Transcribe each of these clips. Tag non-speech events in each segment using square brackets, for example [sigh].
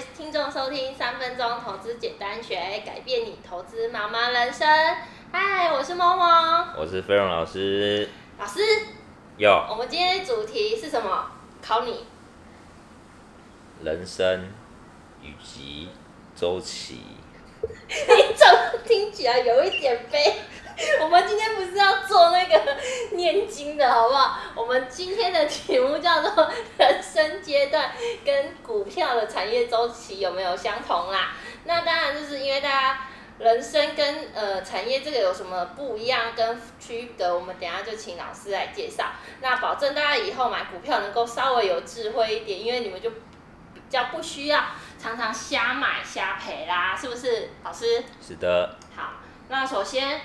位听众收听三分钟投资简单学，改变你投资茫茫人生。嗨，我是萌萌，我是飞龙老师。老师，有。我们今天的主题是什么？考你。人生以及周期。[laughs] 你怎么听起来有一点悲？[laughs] 我们今天不是要做那个念经的好不好？我们今天的题目叫做 [laughs] 人生阶段跟股票的产业周期有没有相同啦？那当然就是因为大家人生跟呃产业这个有什么不一样跟区隔，我们等下就请老师来介绍。那保证大家以后买股票能够稍微有智慧一点，因为你们就比较不需要常常瞎买瞎赔啦，是不是？老师？是的。好，那首先。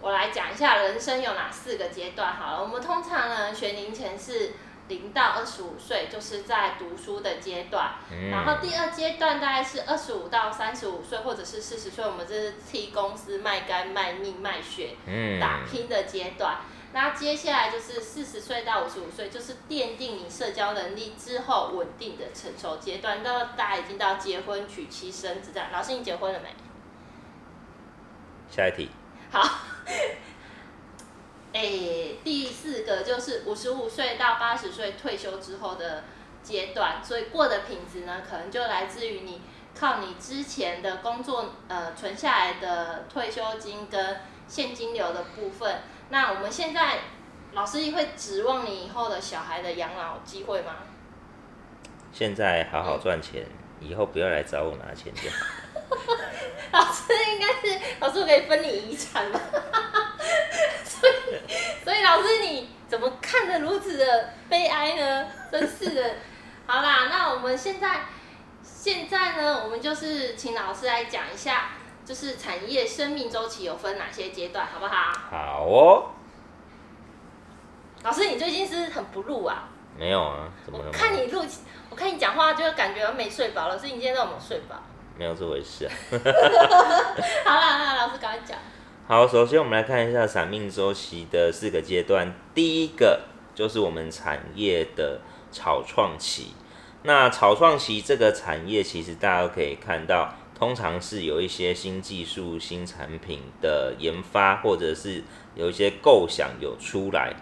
我来讲一下人生有哪四个阶段好了。我们通常呢，学龄前是零到二十五岁，就是在读书的阶段。嗯。然后第二阶段大概是二十五到三十五岁，或者是四十岁，我们这是替公司卖肝卖命卖血，打拼的阶段。那接下来就是四十岁到五十五岁，就是奠定你社交能力之后稳定的成熟阶段。到大家已经到结婚娶妻生子这样。老师，你结婚了没？下一题。好。[laughs] 哎、第四个就是五十五岁到八十岁退休之后的阶段，所以过的品质呢，可能就来自于你靠你之前的工作呃存下来的退休金跟现金流的部分。那我们现在老师会指望你以后的小孩的养老机会吗？现在好好赚钱，以后不要来找我拿钱就好。[laughs] 老师应该是老师，我可以分你遗产吗？[laughs] 所以，所以老师你怎么看得如此的悲哀呢？真是的。好啦，那我们现在现在呢，我们就是请老师来讲一下，就是产业生命周期有分哪些阶段，好不好？好哦。老师，你最近是，是很不录啊？没有啊，怎么了？我看你录，我看你讲话就感觉没睡饱。老师，你今天都有没有睡饱？没有这回事啊！[laughs] 好了，那老师赶快讲。好，首先我们来看一下产命周期的四个阶段。第一个就是我们产业的草创期。那草创期这个产业，其实大家都可以看到，通常是有一些新技术、新产品的研发，或者是有一些构想有出来。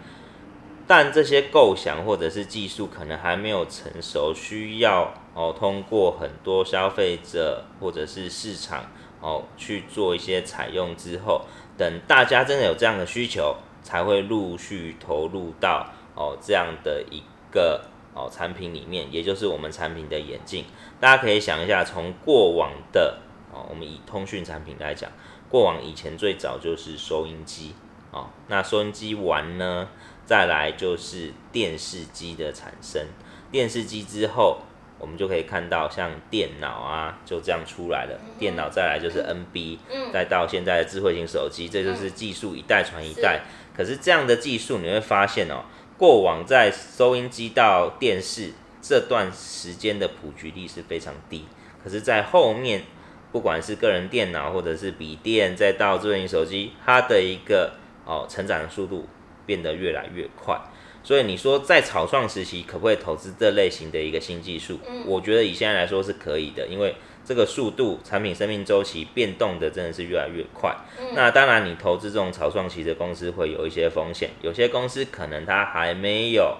但这些构想或者是技术可能还没有成熟，需要哦通过很多消费者或者是市场哦去做一些采用之后，等大家真的有这样的需求，才会陆续投入到哦这样的一个哦产品里面，也就是我们产品的演进。大家可以想一下，从过往的哦，我们以通讯产品来讲，过往以前最早就是收音机哦，那收音机完呢？再来就是电视机的产生，电视机之后，我们就可以看到像电脑啊，就这样出来了。电脑再来就是 NB，再到现在的智慧型手机，这就是技术一代传一代。可是这样的技术你会发现哦，过往在收音机到电视这段时间的普及率是非常低，可是，在后面不管是个人电脑或者是笔电，再到智慧型手机，它的一个哦成长的速度。变得越来越快，所以你说在草创时期可不可以投资这类型的一个新技术？嗯，我觉得以现在来说是可以的，因为这个速度、产品生命周期变动的真的是越来越快。嗯，那当然，你投资这种草创期的公司会有一些风险，有些公司可能它还没有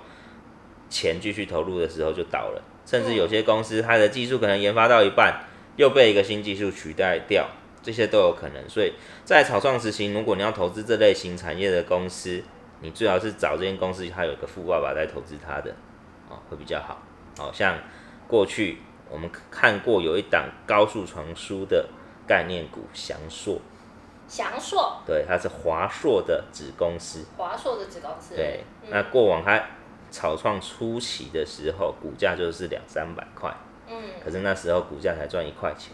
钱继续投入的时候就倒了，甚至有些公司它的技术可能研发到一半又被一个新技术取代掉，这些都有可能。所以在草创时期，如果你要投资这类型产业的公司，你最好是找这间公司，它有一个富爸爸在投资它的，哦，会比较好。好像过去我们看过有一档高速传输的概念股翔硕，翔硕，对，它是华硕的子公司，华硕的子公司，对。那过往它草创初期的时候，股价就是两三百块，嗯，可是那时候股价才赚一块钱，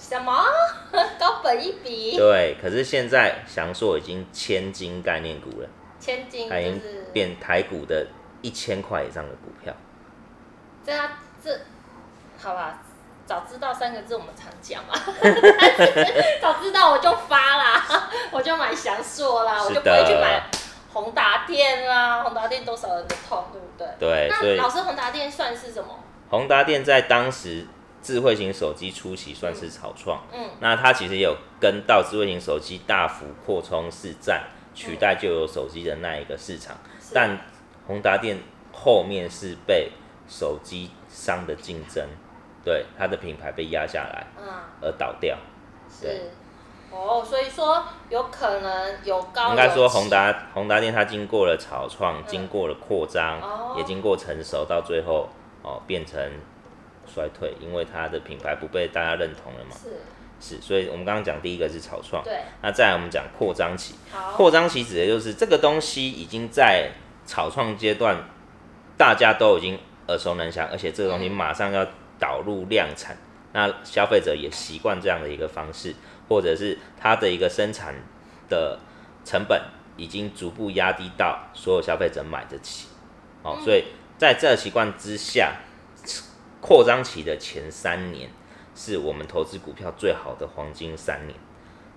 什么 [laughs] 高本一笔？对，可是现在翔硕已经千金概念股了。千金，它已经变台股的一千块以上的股票。这样，这，好吧，早知道三个字我们常讲嘛。[laughs] 早知道我就发啦，[laughs] 我就买翔硕啦，我就不会去买宏达电啦。宏达电多少人的痛，对不对？对，那老师，宏达电算是什么？宏达电在当时智慧型手机初期算是草创，嗯，那它其实也有跟到智慧型手机大幅扩充市占，取代旧有手机的那一个市场，嗯、但宏达电后面是被手机商的竞争，对它的品牌被压下来，嗯，而倒掉，对。是，哦，所以说有可能有高，应该说宏达宏达电它经过了草创，经过了扩张，也经过成熟，到最后哦变成。衰退，因为它的品牌不被大家认同了嘛。是，是，所以我们刚刚讲第一个是草创，对。那再来我们讲扩张期，扩张期指的就是这个东西已经在草创阶段，大家都已经耳熟能详，而且这个东西马上要导入量产，嗯、那消费者也习惯这样的一个方式，或者是它的一个生产的成本已经逐步压低到所有消费者买得起，哦，嗯、所以在这个习惯之下。扩张期的前三年是我们投资股票最好的黄金三年，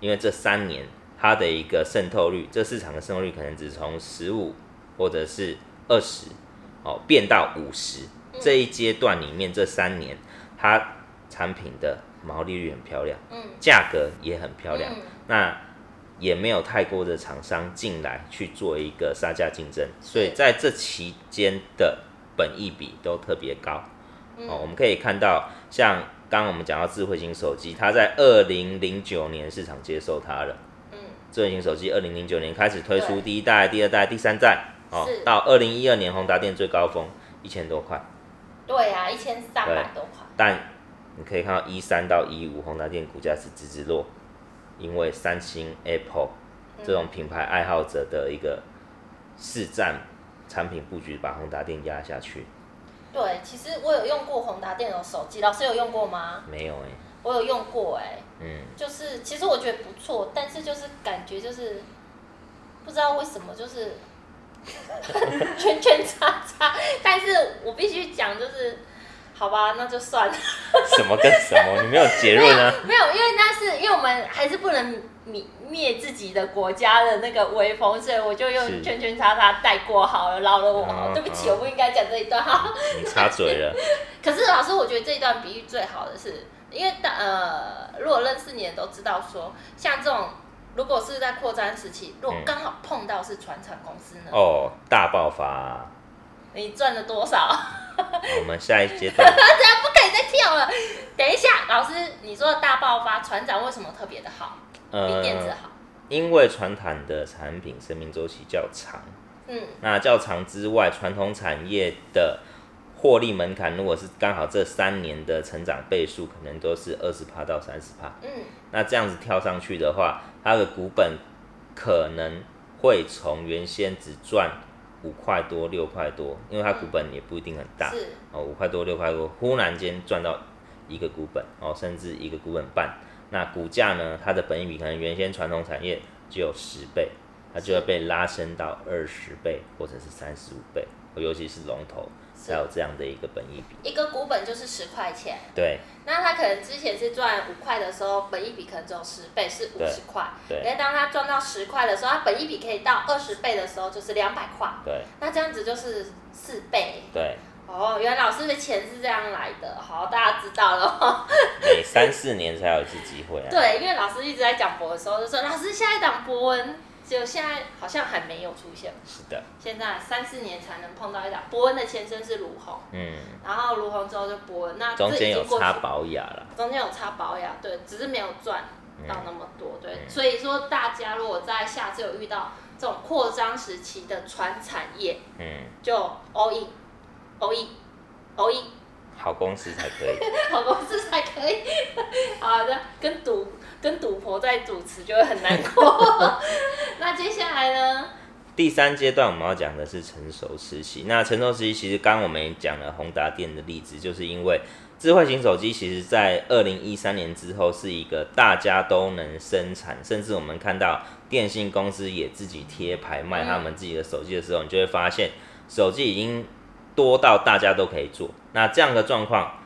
因为这三年它的一个渗透率，这市场的渗透率可能只从十五或者是二十哦变到五十，这一阶段里面这三年它产品的毛利率很漂亮，嗯，价格也很漂亮，那也没有太多的厂商进来去做一个杀价竞争，所以在这期间的本益比都特别高。哦，我们可以看到，像刚刚我们讲到智慧型手机，它在二零零九年市场接受它了。嗯，智慧型手机二零零九年开始推出第一代、第二代、第三代，哦，到二零一二年宏达电最高峰一千多块。对啊，一千三百多块。但你可以看到一三到一五宏达电股价是直直落，因为三星、Apple 这种品牌爱好者的一个市占产品布局，把宏达电压下去。对，其实我有用过宏达电脑手机，老师有用过吗？没有哎、欸。我有用过哎、欸。嗯。就是其实我觉得不错，但是就是感觉就是不知道为什么就是 [laughs] 圈圈叉叉，但是我必须讲就是。好吧，那就算了。什么跟什么？你没有结论啊？[laughs] 没有，因为那是因为我们还是不能灭灭自己的国家的那个威风，所以我就用圈圈叉叉带过好了，饶了我。哦、对不起，哦、我不应该讲这一段哈。[laughs] 你插嘴了。[laughs] 可是老师，我觉得这一段比喻最好的是，因为呃，如果认识你的都知道说，像这种如果是在扩张时期，如果刚好碰到是船厂公司呢？哦，大爆发。你赚了多少？我们 [laughs] 下一阶段，这样不可以再跳了。等一下，老师，你说的大爆发，船长为什么特别的好？呃，比电子好。因为传产的产品生命周期较长。嗯。那较长之外，传统产业的获利门槛，如果是刚好这三年的成长倍数，可能都是二十趴到三十趴。嗯。那这样子跳上去的话，它的股本可能会从原先只赚。五块多六块多，因为它股本也不一定很大，是哦，五块多六块多，忽然间赚到一个股本哦，甚至一个股本半，那股价呢，它的本益比可能原先传统产业只有十倍，它就要被拉升到二十倍或者是三十五倍，尤其是龙头。才有这样的一个本益比，一个股本就是十块钱。对。那他可能之前是赚五块的时候，本益比可能只有十倍，是五十块。对。因为当他赚到十块的时候，他本益比可以到二十倍的时候，就是两百块。对。那这样子就是四倍。对。哦，原来老师的钱是这样来的，好，大家知道了。每三四年才有一次机会啊。对，因为老师一直在讲博的时候就说，老师下一档博文。就现在好像还没有出现。是的。现在三四年才能碰到一档。博恩的前身是卢鸿。嗯。然后卢鸿之后就博恩，那中间有插保雅了。中间有插保雅，对，只是没有赚到那么多，对。嗯、所以说，大家如果在下次有遇到这种扩张时期的传产业，嗯，就 all in，all in，all in。好公司才可以。[laughs] 好公司才可以。[laughs] 好的，跟赌。跟赌婆在主持就会很难过。[laughs] 那接下来呢？第三阶段我们要讲的是成熟时期。那成熟时期其实刚刚我们也讲了宏达电的例子，就是因为智慧型手机其实在二零一三年之后是一个大家都能生产，甚至我们看到电信公司也自己贴牌卖他们自己的手机的时候，你就会发现手机已经多到大家都可以做。那这样的状况，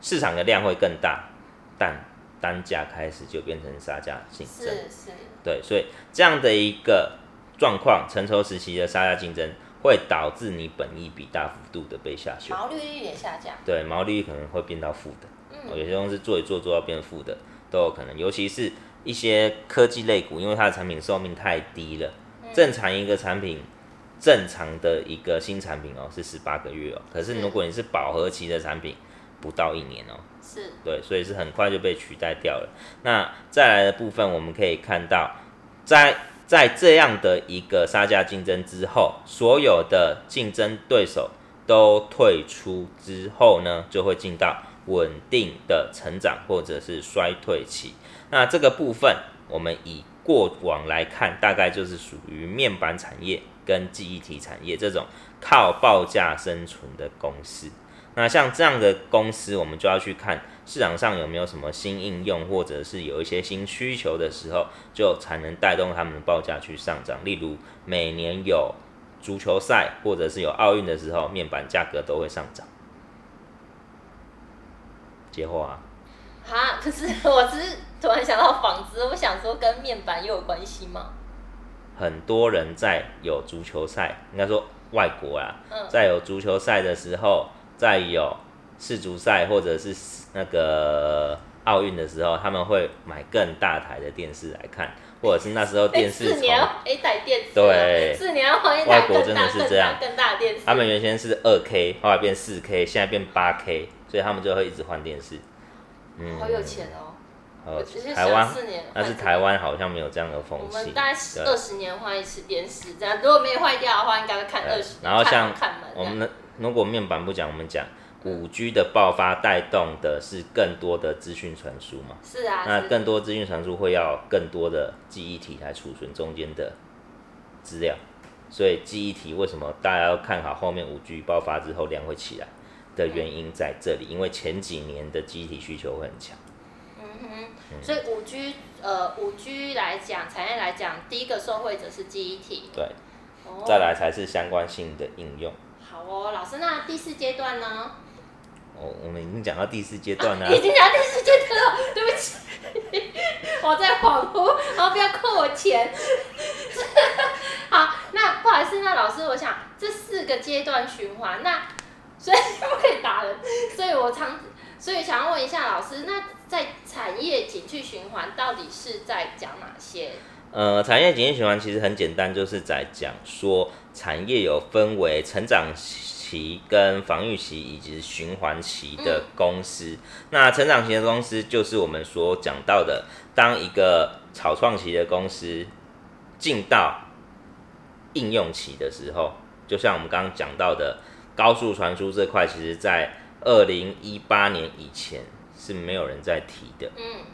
市场的量会更大，但单价开始就变成杀价竞争，是是，对，所以这样的一个状况，成熟时期的杀价竞争会导致你本益比大幅度的被下修，毛利率也下降，对，毛利率可能会变到负的，嗯，有些公司做一做做到变负的都有可能，尤其是一些科技类股，因为它的产品寿命太低了，正常一个产品。正常的一个新产品哦，是十八个月哦。可是如果你是饱和期的产品，不到一年哦。是。对，所以是很快就被取代掉了。那再来的部分，我们可以看到，在在这样的一个杀价竞争之后，所有的竞争对手都退出之后呢，就会进到稳定的成长或者是衰退期。那这个部分，我们以过往来看，大概就是属于面板产业。跟记忆体产业这种靠报价生存的公司，那像这样的公司，我们就要去看市场上有没有什么新应用，或者是有一些新需求的时候，就才能带动他们的报价去上涨。例如每年有足球赛，或者是有奥运的时候，面板价格都会上涨。接话啊，哈可是我只是突然想到纺织，我想说跟面板又有关系吗？很多人在有足球赛，应该说外国啦，在有足球赛的时候，在有世足赛或者是那个奥运的时候，他们会买更大台的电视来看，或者是那时候电视四年要一台电视，对，四年要换一台外国真的是这样，更大的电视。他们原先是二 K，后来变四 K，现在变八 K，所以他们就会一直换电视。嗯，好有钱哦。呃，台湾，但是台湾好像没有这样的风气。我们大概二十年换一次电视，这样如果没有坏掉的话，应该会看二十年。然后像我们，如果面板不讲，我们讲五 G 的爆发带动的是更多的资讯传输嘛？是啊。那更多资讯传输会要更多的记忆体来储存中间的资料，所以记忆体为什么大家要看好后面五 G 爆发之后量会起来的原因在这里，因为前几年的记忆体需求会很强。嗯，所以五 G 呃五 G 来讲，产业来讲，第一个受惠者是记忆体，对，哦，再来才是相关性的应用。好哦，老师，那第四阶段呢？哦，我们已经讲到第四阶段了，啊，已经讲到第四阶段了，对不起，我在恍惚，然后不要扣我钱。[laughs] 好，那不好意思，那老师，我想这四个阶段循环，那所以 [laughs] 不可以打人，所以我常。所以想要问一下老师，那在产业景气循环到底是在讲哪些？呃，产业景气循环其实很简单，就是在讲说产业有分为成长期、跟防御期以及循环期的公司。嗯、那成长期的公司就是我们所讲到的，当一个草创期的公司进到应用期的时候，就像我们刚刚讲到的高速传输这块，其实在二零一八年以前是没有人在提的，嗯，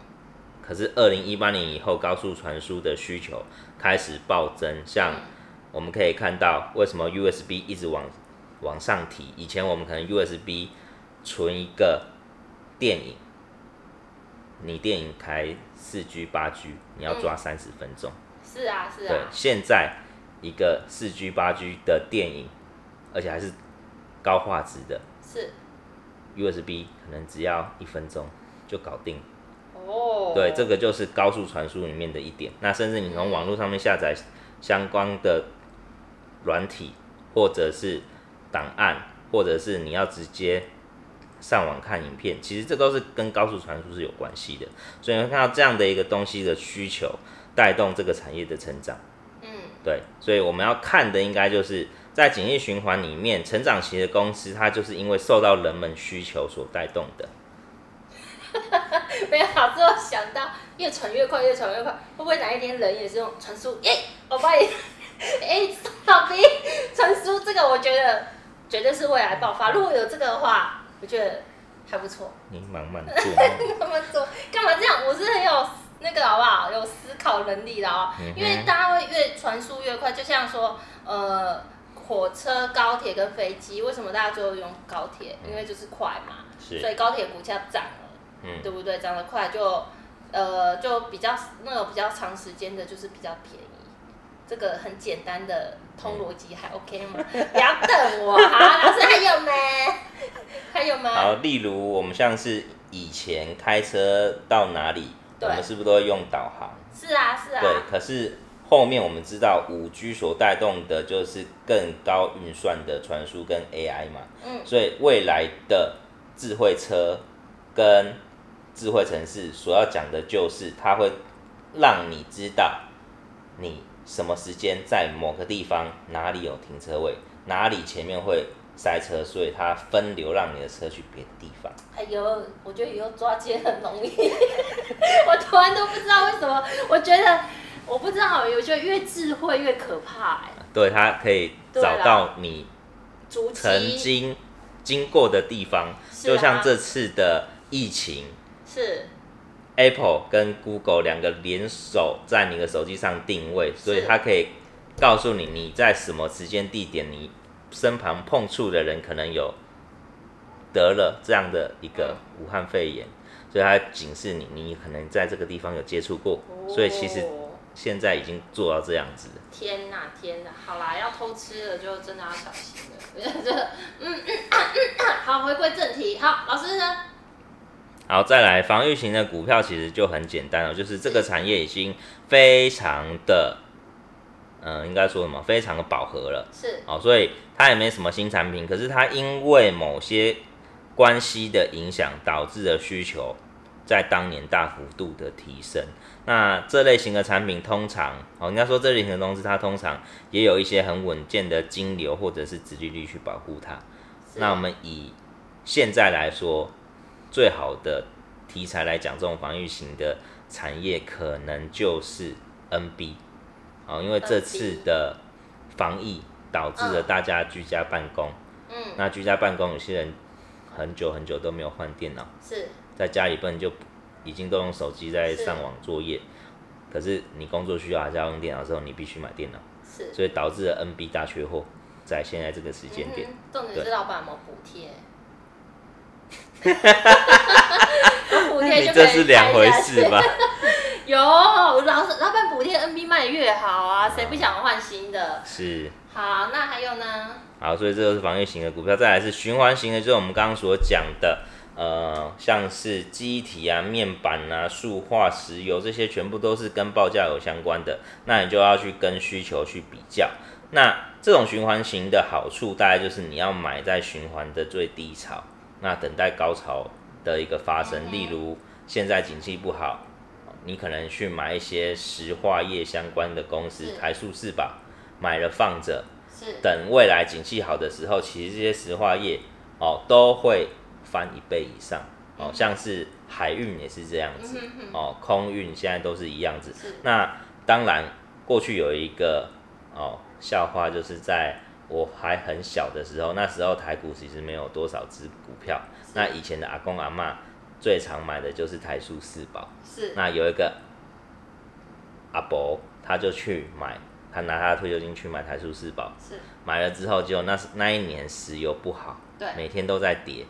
可是二零一八年以后，高速传输的需求开始暴增。像我们可以看到，为什么 USB 一直往往上提？以前我们可能 USB 存一个电影，你电影开四 G 八 G，你要抓三十分钟，嗯。是啊，是啊。对，现在一个四 G 八 G 的电影，而且还是高画质的，是。USB 可能只要一分钟就搞定。哦，对，这个就是高速传输里面的一点。那甚至你从网络上面下载相关的软体，或者是档案，或者是你要直接上网看影片，其实这都是跟高速传输是有关系的。所以你会看到这样的一个东西的需求，带动这个产业的成长。嗯，对，所以我们要看的应该就是。在景气循环里面，成长型的公司，它就是因为受到人们需求所带动的。[laughs] 没有，好，之后想到越传越快，越传越快，会不会哪一天人也是用传输？耶、欸，我帮你，哎、欸，好兵传输这个，我觉得绝对是未来爆发。如果有这个的话，我觉得还不错。你慢慢做，慢慢做，干嘛这样？我是很有那个好不好？有思考能力的哦。嗯、因为大家会越传输越快，就像说，呃。火车、高铁跟飞机，为什么大家最后用高铁？因为就是快嘛，所以高铁股价涨了，嗯，对不对？涨得快就，呃，就比较那个比较长时间的，就是比较便宜。这个很简单的通逻辑，还 OK 吗？嗯、[laughs] 不要瞪我，好，老师还有吗？还有吗？好，例如我们像是以前开车到哪里，我们是不是都会用导航？是啊，是啊。对，可是。后面我们知道五 G 所带动的就是更高运算的传输跟 AI 嘛，嗯，所以未来的智慧车跟智慧城市所要讲的就是，它会让你知道你什么时间在某个地方哪里有停车位，哪里前面会塞车，所以它分流让你的车去别的地方。哎呦，我觉得以后抓奸很容易，[laughs] 我突然都不知道为什么，我觉得我不知道，我觉得越智慧越可怕哎。对，它可以找到你曾经经过的地方，就像这次的疫情，是 Apple 跟 Google 两个联手在你的手机上定位，所以它可以告诉你你在什么时间地点，你身旁碰触的人可能有得了这样的一个武汉肺炎，所以它警示你，你可能在这个地方有接触过，所以其实。现在已经做到这样子。天哪，天哪！好啦，要偷吃了就真的要小心了。[laughs] 这嗯嗯啊嗯啊，好，回归正题。好，老师呢？好，再来防御型的股票其实就很简单了，就是这个产业已经非常的，嗯、呃，应该说什么？非常的饱和了。是。哦，所以它也没什么新产品，可是它因为某些关系的影响，导致的需求在当年大幅度的提升。那这类型的产品通常，哦，应该说这类型的东西，它通常也有一些很稳健的金流或者是殖利率去保护它。那我们以现在来说，最好的题材来讲，这种防御型的产业可能就是 NB，哦，因为这次的防疫导致了大家居家办公。嗯。那居家办公，有些人很久很久都没有换电脑，是在家里不能就。已经都用手机在上网作业，可是你工作需要还是要用电脑的时候，你必须买电脑，是，所以导致了 NB 大缺货，在现在这个时间点。重点是老板有没有补贴？[laughs] 补贴就这是两回事吧？有，老老板补贴，NB 卖越好啊，谁不想换新的？是。好，那还有呢？好，所以这个是防御型的股票，再来是循环型的，就是我们刚刚所讲的。呃，像是记忆体啊、面板啊、塑化、石油这些，全部都是跟报价有相关的。那你就要去跟需求去比较。那这种循环型的好处，大概就是你要买在循环的最低潮，那等待高潮的一个发生。例如现在景气不好，你可能去买一些石化业相关的公司，台塑、是吧，买了放着，等未来景气好的时候，其实这些石化业哦都会。翻一倍以上，哦，像是海运也是这样子，哦，空运现在都是一样子。那当然，过去有一个哦笑话，就是在我还很小的时候，那时候台股其实没有多少只股票。那以前的阿公阿妈最常买的就是台塑四宝。是。那有一个阿伯，他就去买，他拿他的退休金去买台塑四宝。是。买了之后，就那那一年石油不好，对，每天都在跌。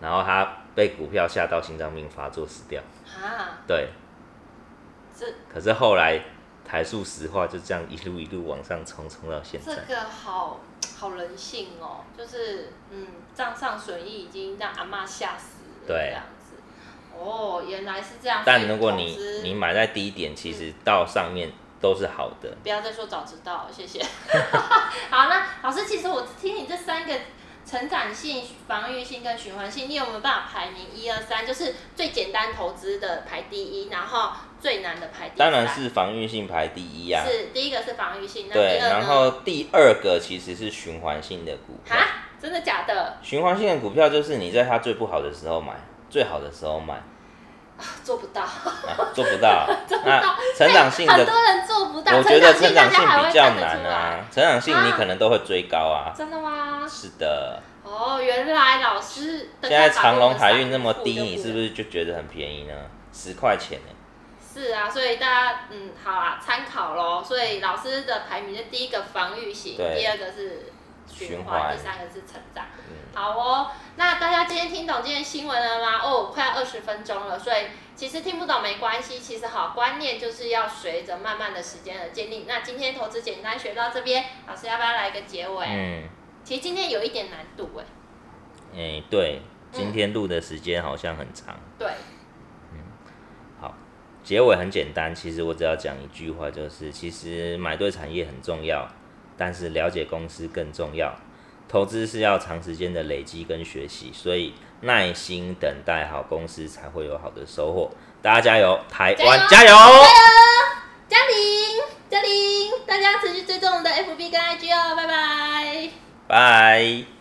然后他被股票吓到心脏病发作死掉。啊，对，这可是后来台塑石化就这样一路一路往上冲，冲到现在。这个好好人性哦，就是嗯，账上损益已经让阿妈吓死了。对，这样子。哦，原来是这样。但如果你你买在低点，其实到上面都是好的。不要再说早知道，谢谢。[laughs] 好，那老师，其实我听你这三个。成长性、防御性跟循环性，你有没有办法排名一二三？就是最简单投资的排第一，然后最难的排第。当然是防御性排第一呀、啊。是第一个是防御性，那对，然后第二个其实是循环性的股票。啊真的假的？循环性的股票就是你在它最不好的时候买，最好的时候买。做不到，啊、做不到。[laughs] 那成长性的，[laughs] 很多人做不到。我觉得成长性比较难啊。成长性你可能都会追高啊。真的吗？是的。哦，原来老师。现在长隆海运那么低，你是不是就觉得很便宜呢？十块钱呢？是啊，所以大家嗯，好啊，参考咯。所以老师的排名是第一个防御型，第二个是循环，第三个是成长。好哦，那大家今天听懂今天新闻了吗？哦，快要二十分钟了，所以其实听不懂没关系，其实好观念就是要随着慢慢的时间而建立。那今天投资简单学到这边，老师要不要来一个结尾？嗯，其实今天有一点难度哎。哎、欸，对，今天录的时间好像很长。嗯、对，嗯，好，结尾很简单，其实我只要讲一句话，就是其实买对产业很重要，但是了解公司更重要。投资是要长时间的累积跟学习，所以耐心等待好公司才会有好的收获。大家加油，台湾加油！加油！嘉玲，嘉玲，大家持续追踪我们的 FB 跟 IG 哦，拜拜。拜。